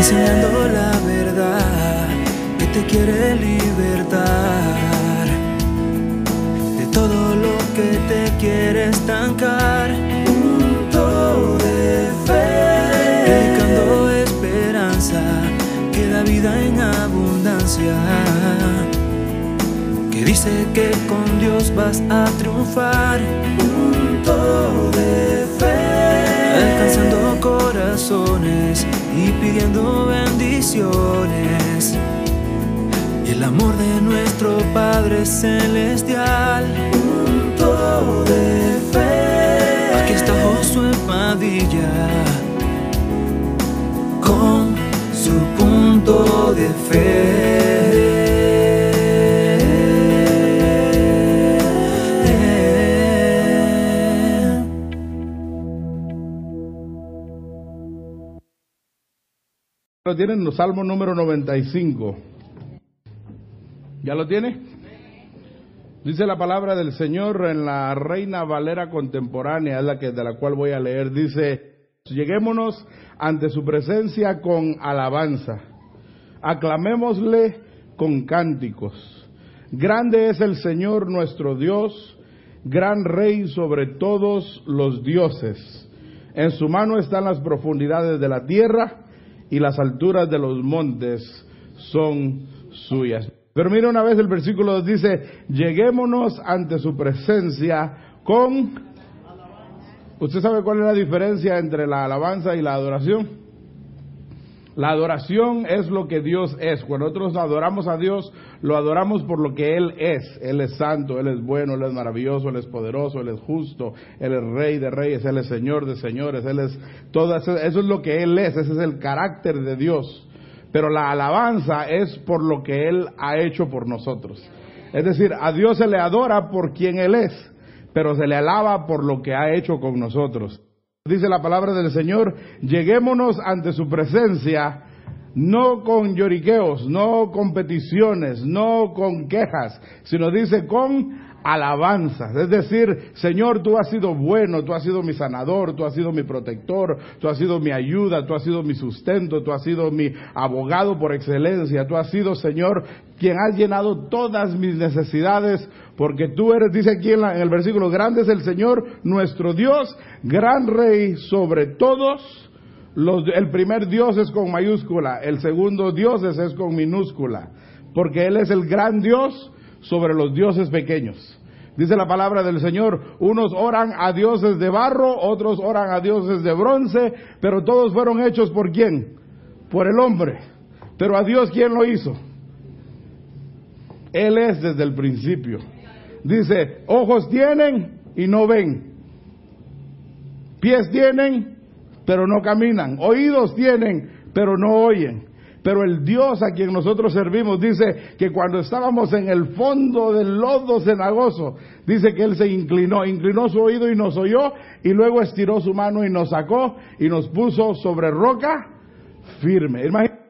enseñando la verdad que te quiere libertar de todo lo que te quiere estancar. Punto de fe, predicando esperanza que da vida en abundancia. Que dice que con Dios vas a triunfar. Punto de y pidiendo bendiciones. Y el amor de nuestro Padre Celestial. Punto de fe. Aquí está Josué Padilla con su punto de fe. Lo tienen los Salmo número 95. ¿Ya lo tiene? Dice la palabra del Señor en la Reina Valera contemporánea, es la que de la cual voy a leer. Dice: Lleguémonos ante su presencia con alabanza. Aclamémosle con cánticos. Grande es el Señor nuestro Dios, gran Rey sobre todos los dioses. En su mano están las profundidades de la tierra y las alturas de los montes son suyas. Pero mira una vez el versículo 2 dice, lleguémonos ante su presencia con... ¿Usted sabe cuál es la diferencia entre la alabanza y la adoración? La adoración es lo que Dios es. Cuando nosotros adoramos a Dios, lo adoramos por lo que Él es. Él es santo, Él es bueno, Él es maravilloso, Él es poderoso, Él es justo, Él es rey de reyes, Él es señor de señores, Él es todo eso, eso es lo que Él es, ese es el carácter de Dios. Pero la alabanza es por lo que Él ha hecho por nosotros. Es decir, a Dios se le adora por quien Él es, pero se le alaba por lo que ha hecho con nosotros. Dice la palabra del Señor, lleguémonos ante su presencia no con lloriqueos, no con peticiones, no con quejas, sino dice con alabanzas. Es decir, Señor, tú has sido bueno, tú has sido mi sanador, tú has sido mi protector, tú has sido mi ayuda, tú has sido mi sustento, tú has sido mi abogado por excelencia, tú has sido, Señor, quien has llenado todas mis necesidades, porque tú eres, dice aquí en, la- en el versículo, grande es el Señor, nuestro Dios, gran rey sobre todos. Los- el primer Dios es con mayúscula, el segundo Dios es, es con minúscula, porque Él es el gran Dios sobre los dioses pequeños. Dice la palabra del Señor, unos oran a dioses de barro, otros oran a dioses de bronce, pero todos fueron hechos por quién? Por el hombre. Pero a Dios, ¿quién lo hizo? Él es desde el principio. Dice, ojos tienen y no ven. Pies tienen, pero no caminan. Oídos tienen, pero no oyen. Pero el Dios a quien nosotros servimos dice que cuando estábamos en el fondo del lodo cenagoso, dice que Él se inclinó, inclinó su oído y nos oyó, y luego estiró su mano y nos sacó y nos puso sobre roca firme. Imagínate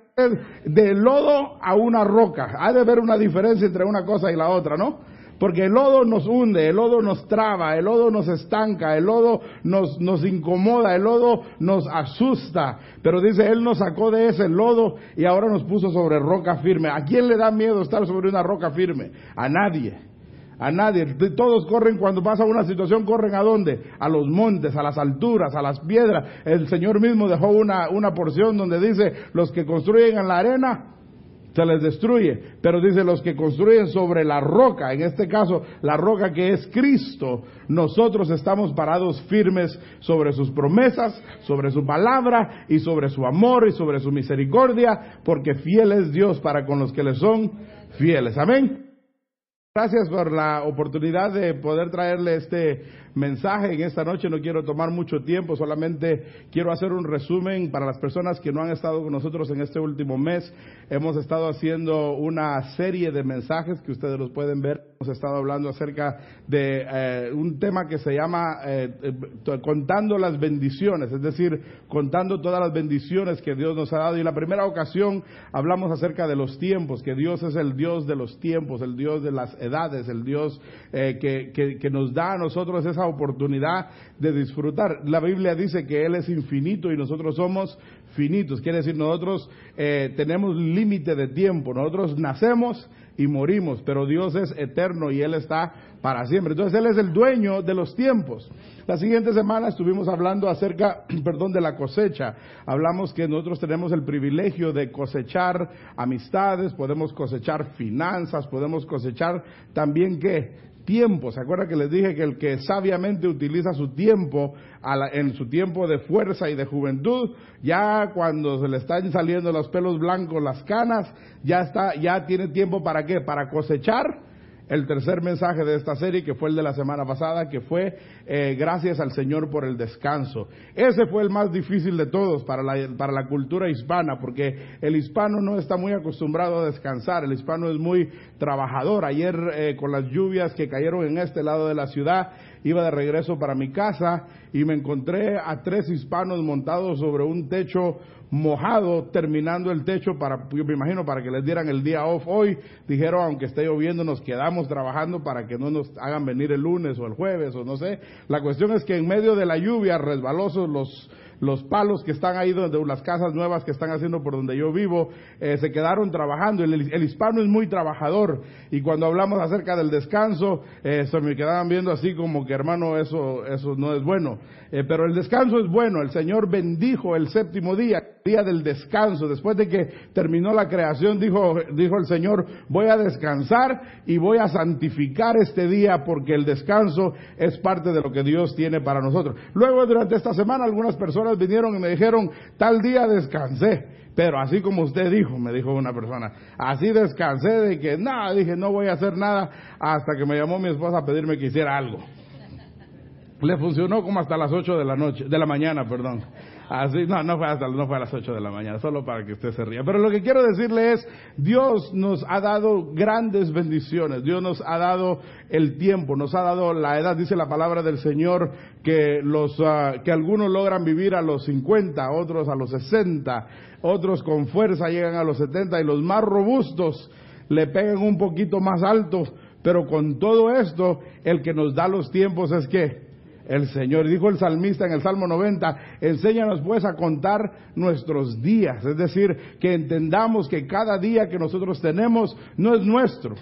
de lodo a una roca. Ha de haber una diferencia entre una cosa y la otra, ¿no? Porque el lodo nos hunde, el lodo nos traba, el lodo nos estanca, el lodo nos, incomoda, el lodo nos asusta. Pero dice, Él nos sacó de ese lodo y ahora nos puso sobre roca firme. ¿A quién le da miedo estar sobre una roca firme? A nadie. A nadie. Todos corren cuando pasa una situación, corren a dónde? A los montes, a las alturas, a las piedras. El Señor mismo dejó una, una porción donde dice, los que construyen en la arena, se les destruye. Pero dice los que construyen sobre la roca, en este caso la roca que es Cristo, nosotros estamos parados firmes sobre sus promesas, sobre su palabra y sobre su amor y sobre su misericordia, porque fiel es Dios para con los que le son fieles. Amén. Gracias por la oportunidad de poder traerle este mensaje en esta noche. No quiero tomar mucho tiempo, solamente quiero hacer un resumen para las personas que no han estado con nosotros en este último mes. Hemos estado haciendo una serie de mensajes que ustedes los pueden ver. Hemos estado hablando acerca de eh, un tema que se llama eh, eh, contando las bendiciones, es decir, contando todas las bendiciones que Dios nos ha dado. Y en la primera ocasión hablamos acerca de los tiempos, que Dios es el Dios de los tiempos, el Dios de las edades, el Dios que, que, que nos da a nosotros esa oportunidad de disfrutar. La Biblia dice que Él es infinito y nosotros somos finitos. Quiere decir, nosotros eh, tenemos límite de tiempo. Nosotros nacemos y morimos, pero Dios es eterno y Él está para siempre. Entonces Él es el dueño de los tiempos. La siguiente semana estuvimos hablando acerca, perdón, de la cosecha. Hablamos que nosotros tenemos el privilegio de cosechar amistades, podemos cosechar finanzas, podemos cosechar también qué? Tiempo. ¿Se acuerda que les dije que el que sabiamente utiliza su tiempo en su tiempo de fuerza y de juventud, ya cuando se le están saliendo los pelos blancos, las canas, ya está, ya tiene tiempo para qué? Para cosechar el tercer mensaje de esta serie, que fue el de la semana pasada, que fue eh, gracias al Señor por el descanso. Ese fue el más difícil de todos para la, para la cultura hispana, porque el hispano no está muy acostumbrado a descansar, el hispano es muy trabajador. Ayer eh, con las lluvias que cayeron en este lado de la ciudad, iba de regreso para mi casa y me encontré a tres hispanos montados sobre un techo mojado terminando el techo para, yo me imagino, para que les dieran el día off hoy. Dijeron, aunque esté lloviendo, nos quedamos trabajando para que no nos hagan venir el lunes o el jueves o no sé. La cuestión es que en medio de la lluvia, resbalosos los los palos que están ahí donde las casas nuevas que están haciendo por donde yo vivo, eh, se quedaron trabajando. El, el, hispano es muy trabajador y cuando hablamos acerca del descanso, eh, se me quedaban viendo así como que hermano, eso, eso no es bueno. Eh, pero el descanso es bueno. El Señor bendijo el séptimo día, día del descanso. Después de que terminó la creación, dijo, dijo el Señor, voy a descansar y voy a santificar este día porque el descanso es parte de lo que Dios tiene para nosotros. Luego, durante esta semana, algunas personas vinieron y me dijeron, tal día descansé. Pero así como usted dijo, me dijo una persona, así descansé de que nada, dije, no voy a hacer nada hasta que me llamó mi esposa a pedirme que hiciera algo. Le funcionó como hasta las 8 de la noche, de la mañana, perdón. Así, no, no fue hasta, no fue a las 8 de la mañana, solo para que usted se ría. Pero lo que quiero decirle es, Dios nos ha dado grandes bendiciones, Dios nos ha dado el tiempo, nos ha dado la edad, dice la palabra del Señor, que los, ah, que algunos logran vivir a los 50, otros a los 60, otros con fuerza llegan a los 70 y los más robustos le pegan un poquito más alto, pero con todo esto, el que nos da los tiempos es que el Señor. Dijo el salmista en el Salmo 90, enséñanos pues a contar nuestros días, es decir, que entendamos que cada día que nosotros tenemos no es nuestro,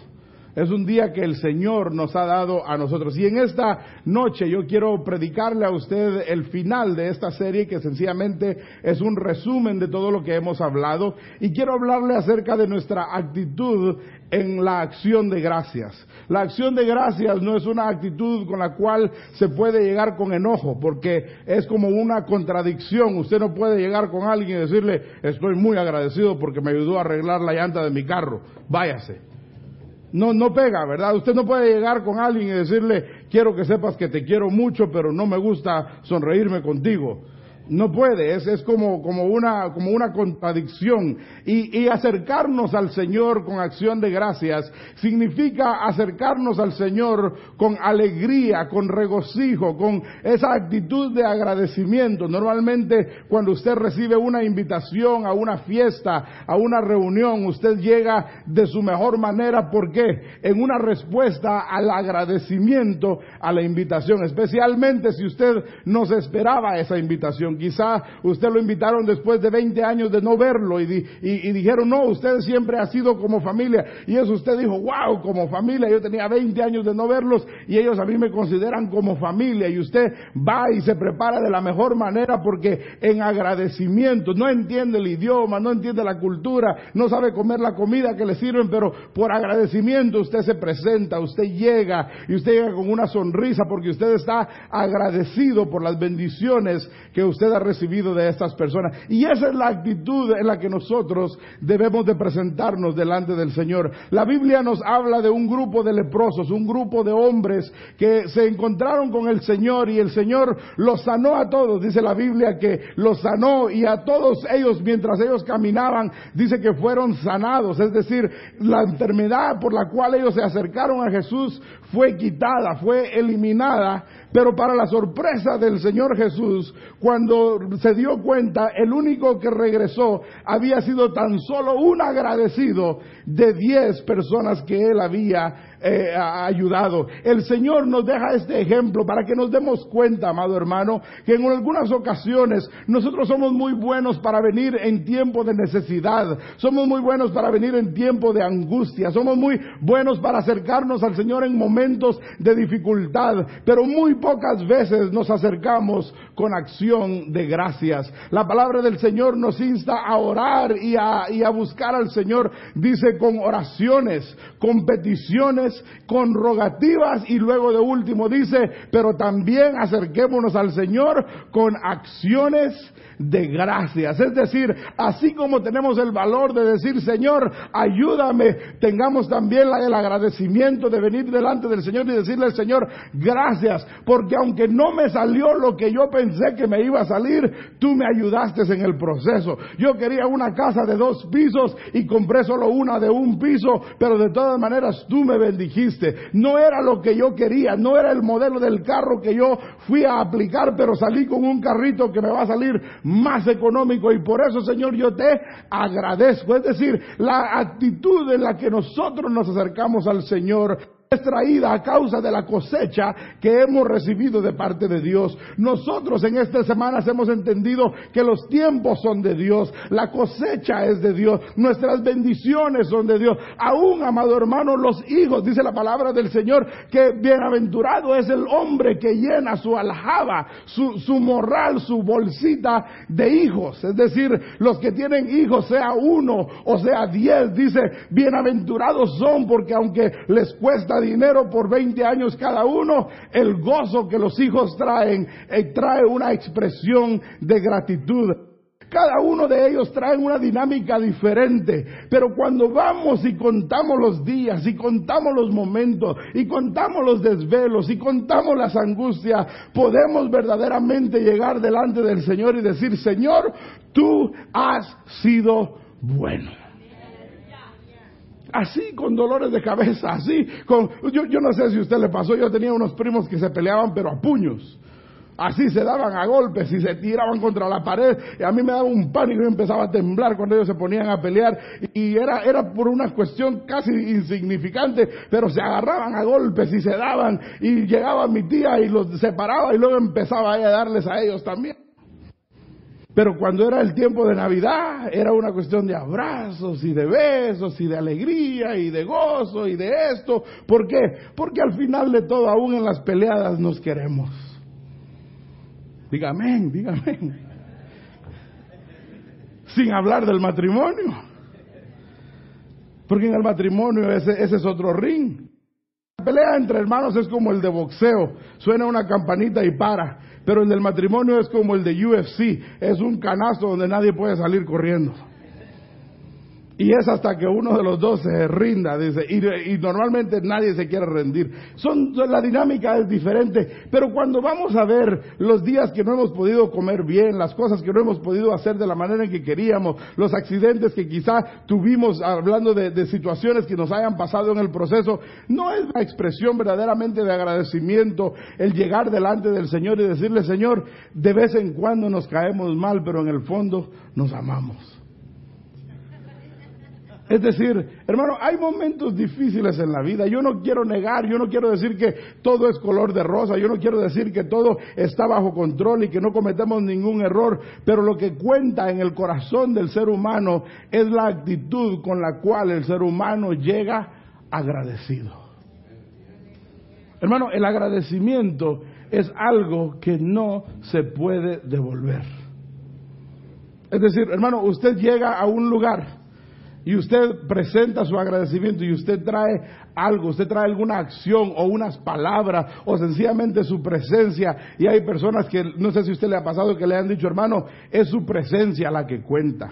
es un día que el Señor nos ha dado a nosotros. Y en esta noche yo quiero predicarle a usted el final de esta serie que sencillamente es un resumen de todo lo que hemos hablado. Y quiero hablarle acerca de nuestra actitud en la acción de gracias. La acción de gracias no es una actitud con la cual se puede llegar con enojo, porque es como una contradicción. Usted no puede llegar con alguien y decirle, estoy muy agradecido porque me ayudó a arreglar la llanta de mi carro. Váyase no, no pega, ¿verdad? Usted no puede llegar con alguien y decirle, quiero que sepas que te quiero mucho, pero no me gusta sonreírme contigo. No puede, es, es como, como, una, como una contradicción. Y, acercarnos al Señor con acción de gracias significa acercarnos al Señor con alegría, con regocijo, con esa actitud de agradecimiento. Normalmente cuando usted recibe una invitación a una fiesta, a una reunión, usted llega de su mejor manera. ¿Por qué? En una respuesta al agradecimiento a la invitación, especialmente si usted no se esperaba esa invitación. Quizá usted lo invitaron después de 20 años de no verlo y, dijeron, no, usted siempre ha sido como familia. Y eso usted dijo, wow, como familia. Yo tenía 20 años de no verlos y ellos a mí me consideran como familia. Y usted va y se prepara de la mejor manera porque en agradecimiento, no entiende el idioma, no entiende la cultura, no sabe comer la comida que le sirven, pero por agradecimiento usted se presenta, usted llega y usted llega con una sonrisa porque usted está agradecido por las bendiciones que usted ha recibido de estas personas. Y esa es la actitud en la que nosotros debemos de presentarnos delante del Señor. La Biblia nos habla de un grupo de leprosos, un grupo de hombres que se encontraron con el Señor y el Señor los sanó a todos. Dice la Biblia que los sanó y a todos ellos mientras ellos caminaban, dice que fueron sanados. Es decir, la enfermedad por la cual ellos se acercaron a Jesús fue quitada, fue eliminada pero para la sorpresa del Señor Jesús, cuando se dio cuenta, el único que regresó había sido tan solo un agradecido de diez personas que él había eh, ayudado. El Señor nos deja este ejemplo para que nos demos cuenta, amado hermano, que en algunas ocasiones nosotros somos muy buenos para venir en tiempo de necesidad, somos muy buenos para venir en tiempo de angustia, somos muy buenos para acercarnos al Señor en momentos de dificultad, pero muy pocas veces nos acercamos con acción de gracias. La palabra del Señor nos insta a orar y a, y a buscar al Señor, dice con oraciones, con peticiones, con rogativas y luego de último dice, pero también acerquémonos al Señor con acciones de gracias. Es decir, así como tenemos el valor de decir, Señor, ayúdame, tengamos también el agradecimiento de venir delante del Señor y decirle al Señor, gracias, porque aunque no me salió lo que yo pensé que me iba a salir, tú me ayudaste en el proceso. Yo quería una casa de dos pisos y compré solo una de un piso, pero de todas maneras tú me bendijiste. No era lo que yo quería, no era el modelo del carro que yo fui a aplicar, pero salí con un carrito que me va a salir más económico y por eso, Señor, yo te agradezco. Es decir, la actitud en la que nosotros nos acercamos al Señor es a causa de la cosecha que hemos recibido de parte de Dios. Nosotros en estas semanas hemos entendido que los tiempos son de Dios, la cosecha es de Dios, nuestras bendiciones son de Dios. Aún, amado hermano, los hijos, dice la palabra del Señor, que bienaventurado es el hombre que llena su aljaba, su, su morral, su bolsita de hijos. Es decir, los que tienen hijos, sea uno o sea diez, dice, bienaventurados son porque aunque les dinero por 20 años cada uno, el gozo que los hijos traen eh, trae una expresión de gratitud. Cada uno de ellos trae una dinámica diferente, pero cuando vamos y contamos los días y contamos los momentos y contamos los desvelos y contamos las angustias, podemos verdaderamente llegar delante del Señor y decir, Señor, tú has sido bueno. Así con dolores de cabeza, así con... Yo, yo no sé si a usted le pasó, yo tenía unos primos que se peleaban pero a puños. Así se daban a golpes y se tiraban contra la pared. Y a mí me daba un pánico y empezaba a temblar cuando ellos se ponían a pelear. Y era, era por una cuestión casi insignificante, pero se agarraban a golpes y se daban. Y llegaba mi tía y los separaba y luego empezaba a darles a ellos también. Pero cuando era el tiempo de Navidad, era una cuestión de abrazos y de besos y de alegría y de gozo y de esto. ¿Por qué? Porque al final de todo, aún en las peleadas, nos queremos. Dígame, dígame. Sin hablar del matrimonio. Porque en el matrimonio ese, ese es otro ring. La pelea entre hermanos es como el de boxeo. Suena una campanita y para. Pero el del matrimonio es como el de UFC, es un canasto donde nadie puede salir corriendo. Y es hasta que uno de los dos se rinda, dice, y, normalmente nadie se quiere rendir. Son, la dinámica es diferente, pero cuando vamos a ver los días que no hemos podido comer bien, las cosas que no hemos podido hacer de la manera en que queríamos, los accidentes que quizá tuvimos hablando de, de situaciones que nos hayan pasado en el proceso, no es una expresión verdaderamente de agradecimiento el llegar delante del Señor y decirle, Señor, de vez en cuando nos caemos mal, pero en el fondo nos amamos. Es decir, hermano, hay momentos difíciles en la vida. Yo no quiero negar, yo no quiero decir que todo es color de rosa, yo no quiero decir que todo está bajo control y que no cometemos ningún error, pero lo que cuenta en el corazón del ser humano es la actitud con la cual el ser humano llega agradecido. Hermano, el agradecimiento es algo que no se puede devolver. Es decir, hermano, usted llega a un lugar y usted presenta su agradecimiento y usted trae algo, usted trae alguna acción o unas palabras o sencillamente su presencia y hay personas que no sé si usted le ha pasado que le han dicho hermano, es su presencia la que cuenta.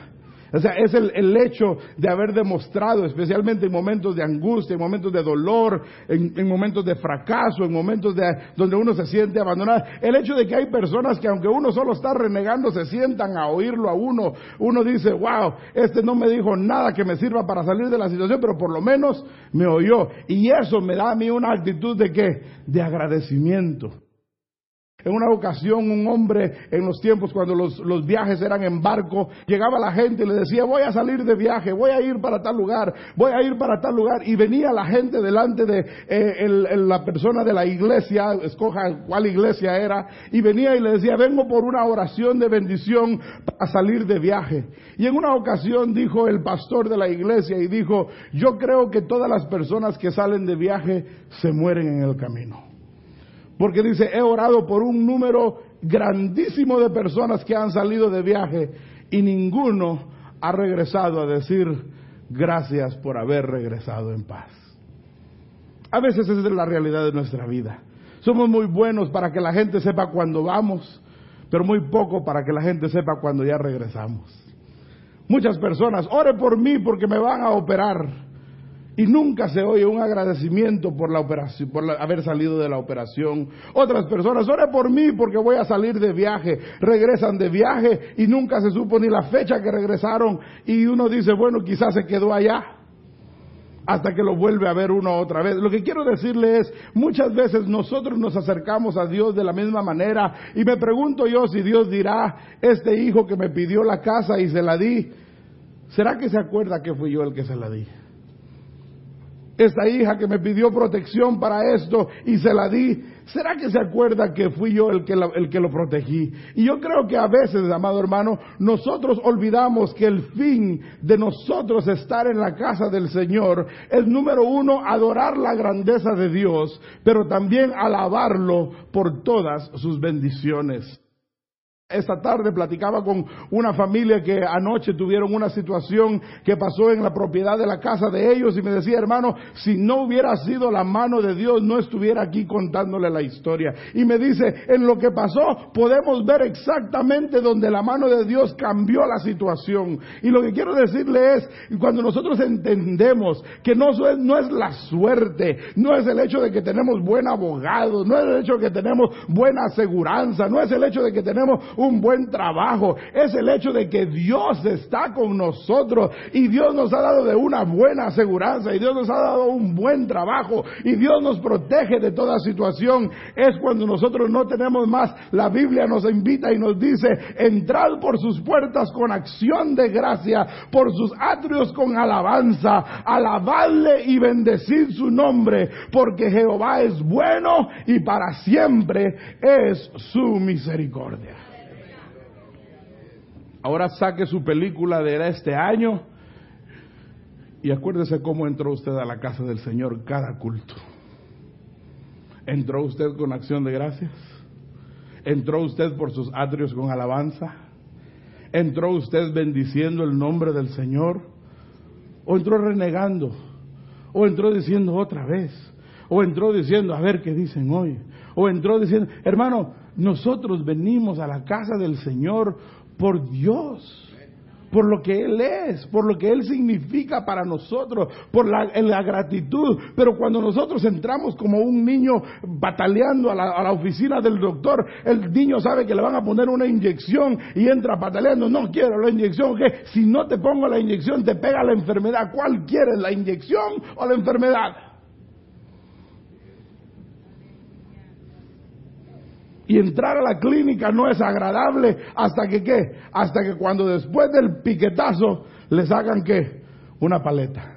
O sea, es el, hecho de haber demostrado, especialmente en momentos de angustia, en momentos de dolor, en, momentos de fracaso, en momentos de, donde uno se siente abandonado. El hecho de que hay personas que aunque uno solo está renegando, se sientan a oírlo a uno. Uno dice, wow, este no me dijo nada que me sirva para salir de la situación, pero por lo menos me oyó. Y eso me da a mí una actitud de qué? De agradecimiento. En una ocasión un hombre en los tiempos cuando los, viajes eran en barco, llegaba la gente y le decía, voy a salir de viaje, voy a ir para tal lugar, voy a ir para tal lugar. Y venía la gente delante de eh, la persona de la iglesia, escoja cuál iglesia era, y venía y le decía, vengo por una oración de bendición para salir de viaje. Y en una ocasión dijo el pastor de la iglesia y dijo, yo creo que todas las personas que salen de viaje se mueren en el camino. Porque dice, he orado por un número grandísimo de personas que han salido de viaje y ninguno ha regresado a decir gracias por haber regresado en paz. A veces esa es la realidad de nuestra vida. Somos muy buenos para que la gente sepa cuando vamos, pero muy poco para que la gente sepa cuando ya regresamos. Muchas personas, ore por mí porque me van a operar. Y nunca se oye un agradecimiento por la operación, por haber salido de la operación. Otras personas, ore por mí porque voy a salir de viaje. Regresan de viaje y nunca se supo ni la fecha que regresaron. Y uno dice, bueno, quizás se quedó allá. Hasta que lo vuelve a ver uno otra vez. Lo que quiero decirle es, muchas veces nosotros nos acercamos a Dios de la misma manera. Y me pregunto yo si Dios dirá, este hijo que me pidió la casa y se la di, ¿será que se acuerda que fui yo el que se la di? Esta hija que me pidió protección para esto y se la di, ¿será que se acuerda que fui yo el que, el que lo protegí? Y yo creo que a veces, amado hermano, nosotros olvidamos que el fin de nosotros estar en la casa del Señor es número uno, adorar la grandeza de Dios, pero también alabarlo por todas sus bendiciones. Esta tarde platicaba con una familia que anoche tuvieron una situación que pasó en la propiedad de la casa de ellos y me decía, hermano, si no hubiera sido la mano de Dios, no estuviera aquí contándole la historia. Y me dice, en lo que pasó podemos ver exactamente donde la mano de Dios cambió la situación. Y lo que quiero decirle es, cuando nosotros entendemos que no es, no es la suerte, no es el hecho de que tenemos buen abogado, no es el hecho de que tenemos buena aseguranza, no es el hecho de que tenemos un buen trabajo, es el hecho de que Dios está con nosotros y Dios nos ha dado de una buena aseguranza y Dios nos ha dado un buen trabajo y Dios nos protege de toda situación. Es cuando nosotros no tenemos más, la Biblia nos invita y nos dice, entrad por sus puertas con acción de gracia, por sus atrios con alabanza, alabadle y bendecid su nombre, porque Jehová es bueno y para siempre es su misericordia. Ahora saque su película de este año y acuérdese cómo entró usted a la casa del Señor cada culto. ¿Entró usted con acción de gracias? ¿Entró usted por sus atrios con alabanza? ¿Entró usted bendiciendo el nombre del Señor? ¿O entró renegando? ¿O entró diciendo otra vez? ¿O entró diciendo, a ver qué dicen hoy? ¿O entró diciendo, hermano, nosotros venimos a la casa del Señor por Dios, por lo que Él es, por lo que Él significa para nosotros, por la, gratitud. Pero cuando nosotros entramos como un niño bataleando a la, a la, oficina del doctor, el niño sabe que le van a poner una inyección y entra pataleando, no quiero la inyección, que si no te pongo la inyección te pega la enfermedad. ¿Cuál quieres, la inyección o la enfermedad? Y entrar a la clínica no es agradable hasta que qué? Hasta que cuando después del piquetazo le sacan qué? Una paleta.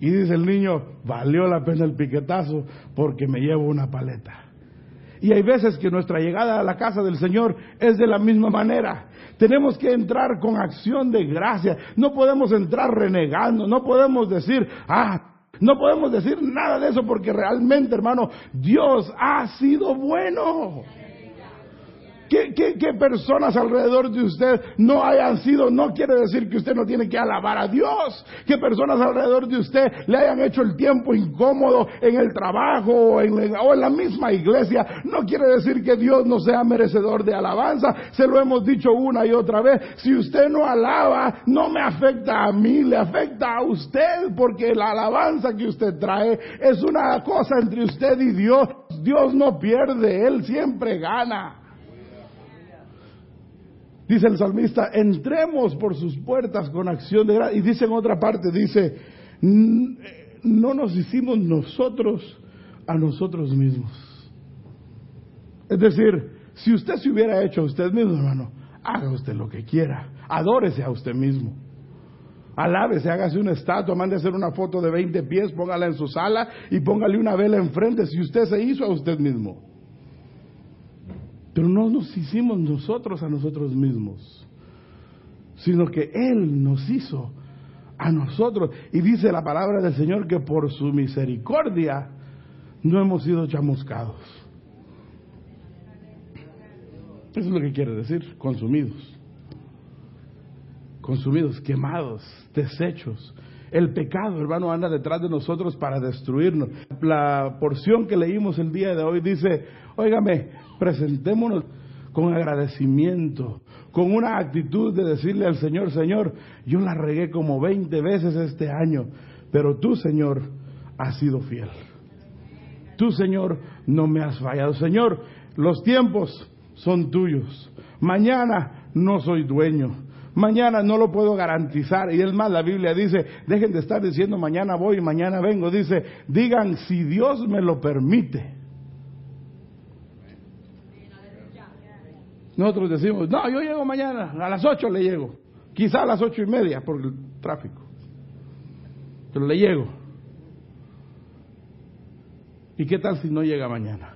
Y dice el niño, valió la pena el piquetazo porque me llevo una paleta. Y hay veces que nuestra llegada a la casa del Señor es de la misma manera. Tenemos que entrar con acción de gracia. No podemos entrar renegando. No podemos decir, ah, no podemos decir nada de eso porque realmente, hermano, Dios ha sido bueno. ¿Qué, personas alrededor de usted no hayan sido, no quiere decir que usted no tiene que alabar a Dios. Que personas alrededor de usted le hayan hecho el tiempo incómodo en el trabajo o en, o en la misma iglesia, no quiere decir que Dios no sea merecedor de alabanza. Se lo hemos dicho una y otra vez. Si usted no alaba, no me afecta a mí, le afecta a usted porque la alabanza que usted trae es una cosa entre usted y Dios. Dios no pierde, Él siempre gana. Dice el salmista, entremos por sus puertas con acción de gracia. Y dice en otra parte, dice, no nos hicimos nosotros a nosotros mismos. Es decir, si usted se hubiera hecho a usted mismo, hermano, haga usted lo que quiera. Adórese a usted mismo. Alábese, hágase una estatua, mande hacer una foto de 20 pies, póngala en su sala y póngale una vela enfrente si usted se hizo a usted mismo. Pero no nos hicimos nosotros a nosotros mismos, sino que Él nos hizo a nosotros. Y dice la palabra del Señor que por su misericordia no hemos sido chamuscados. Eso es lo que quiere decir, consumidos. Consumidos, quemados, deshechos. El pecado, hermano, anda detrás de nosotros para destruirnos. La porción que leímos el día de hoy dice, óigame, presentémonos con agradecimiento, con una actitud de decirle al Señor, Señor, yo la regué como 20 veces este año, pero tú, Señor, has sido fiel. Tú, Señor, no me has fallado. Señor, los tiempos son tuyos. Mañana no soy dueño. Mañana no lo puedo garantizar. Y es más, la Biblia dice, dejen de estar diciendo mañana voy y mañana vengo. Dice, digan si Dios me lo permite. Nosotros decimos, no, yo llego mañana, a las ocho le llego. Quizá a las ocho y media por el tráfico. Pero le llego. ¿Y qué tal si no llega mañana?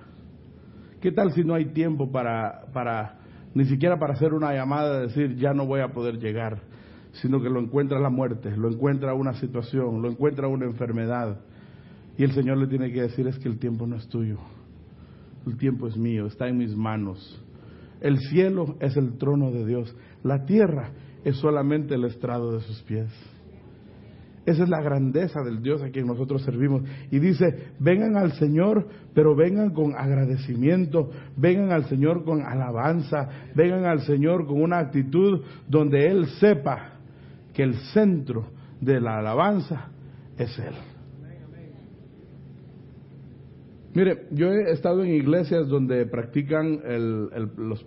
¿Qué tal si no hay tiempo para, para ni siquiera para hacer una llamada de decir ya no voy a poder llegar, sino que lo encuentra la muerte, lo encuentra una situación, lo encuentra una enfermedad. Y el Señor le tiene que decir es que el tiempo no es tuyo, el tiempo es mío, está en mis manos. El cielo es el trono de Dios, la tierra es solamente el estrado de sus pies. Esa es la grandeza del Dios a quien nosotros servimos. Y dice, vengan al Señor, pero vengan con agradecimiento, vengan al Señor con alabanza, vengan al Señor con una actitud donde Él sepa que el centro de la alabanza es Él. Mire, yo he estado en iglesias donde practican el,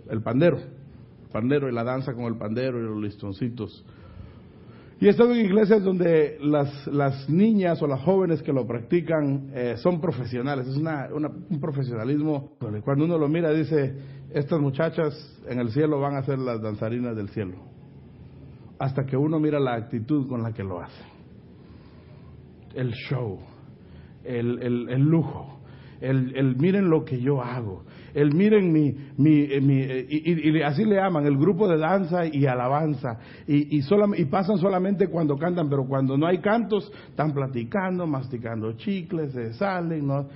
el pandero, el pandero y la danza con el pandero y los listoncitos. Y he estado en iglesias donde las, las niñas o las jóvenes que lo practican eh, son profesionales, es una, un profesionalismo. Cuando uno lo mira dice, estas muchachas en el cielo van a ser las danzarinas del cielo. Hasta que uno mira la actitud con la que lo hacen. El show, el, el, el lujo, el, el miren lo que yo hago, el miren mi, mi, eh, mi eh, y, así le llaman, el grupo de danza y alabanza, y, y, y pasan solamente cuando cantan, pero cuando no hay cantos, están platicando, masticando chicles, se salen, ¿no?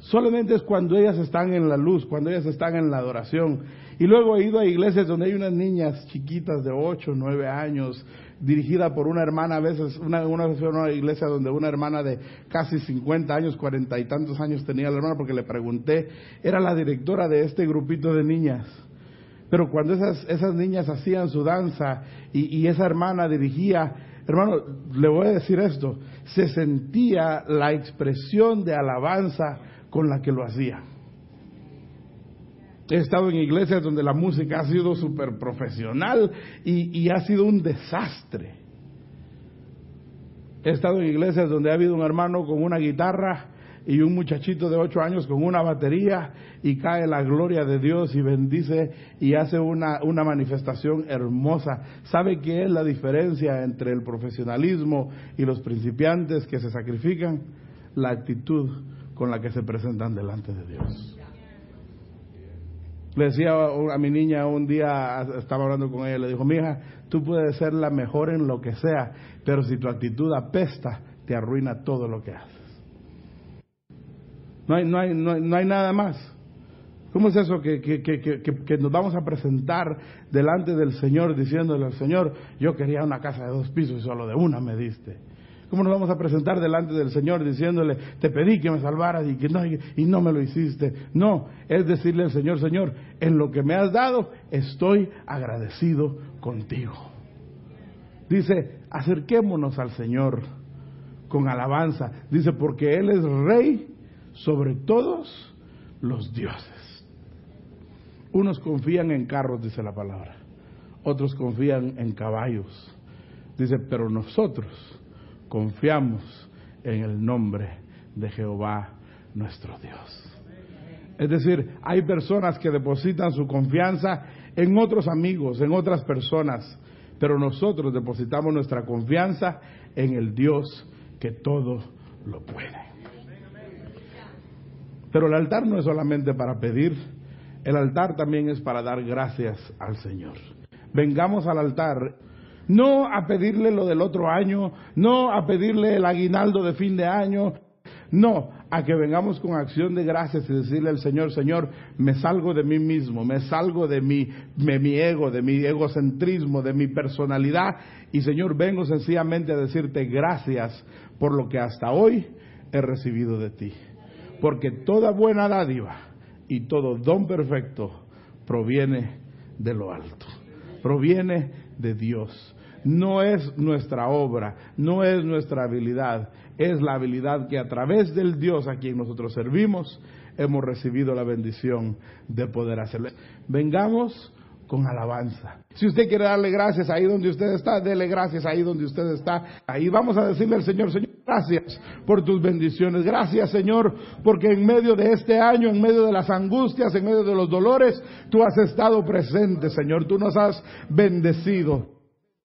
Solamente es cuando ellas están en la luz, cuando ellas están en la adoración. Y luego he ido a iglesias donde hay unas niñas chiquitas de 8, 9 años, dirigida por una hermana, a veces, una, una vez una iglesia donde una hermana de casi 50 años, 40 y tantos años tenía la hermana, porque le pregunté, era la directora de este grupito de niñas. Pero cuando esas, esas niñas hacían su danza y, y esa hermana dirigía, hermano, le voy a decir esto, se sentía la expresión de alabanza con la que lo hacía. He estado en iglesias donde la música ha sido súper profesional y, ha sido un desastre. He estado en iglesias donde ha habido un hermano con una guitarra y un muchachito de ocho años con una batería y cae la gloria de Dios y bendice y hace una, una manifestación hermosa. ¿Sabe qué es la diferencia entre el profesionalismo y los principiantes que se sacrifican? La actitud con la que se presentan delante de Dios. Le decía a mi niña un día, estaba hablando con ella, le dijo, mija, tú puedes ser la mejor en lo que sea, pero si tu actitud apesta, te arruina todo lo que haces. No hay, no hay, no hay, nada más. ¿Cómo es eso que, que, que, que, nos vamos a presentar delante del Señor diciéndole al Señor, yo quería una casa de dos pisos y solo de una me diste? ¿Cómo nos vamos a presentar delante del Señor diciéndole, te pedí que me salvaras y que no, y no me lo hiciste? No, es decirle al Señor, Señor, en lo que me has dado estoy agradecido contigo. Dice, acerquémonos al Señor con alabanza. Dice, porque Él es rey sobre todos los dioses. Unos confían en carros, dice la palabra. Otros confían en caballos. Dice, pero nosotros confiamos en el nombre de Jehová nuestro Dios. Es decir, hay personas que depositan su confianza en otros amigos, en otras personas, pero nosotros depositamos nuestra confianza en el Dios que todo lo puede. Pero el altar no es solamente para pedir, el altar también es para dar gracias al Señor. Vengamos al altar no a pedirle lo del otro año, no a pedirle el aguinaldo de fin de año, no, a que vengamos con acción de gracias y decirle al Señor, Señor, me salgo de mí mismo, me salgo de mi, de mi ego, de mi egocentrismo, de mi personalidad y Señor, vengo sencillamente a decirte gracias por lo que hasta hoy he recibido de ti. Porque toda buena dádiva y todo don perfecto proviene de lo alto, proviene de Dios. No es nuestra obra, no es nuestra habilidad, es la habilidad que a través del Dios a quien nosotros servimos hemos recibido la bendición de poder hacerlo. Vengamos con alabanza. Si usted quiere darle gracias ahí donde usted está, dele gracias ahí donde usted está. Ahí vamos a decirle al Señor, Señor, gracias por tus bendiciones. Gracias, Señor, porque en medio de este año, en medio de las angustias, en medio de los dolores, tú has estado presente, Señor. Tú nos has bendecido.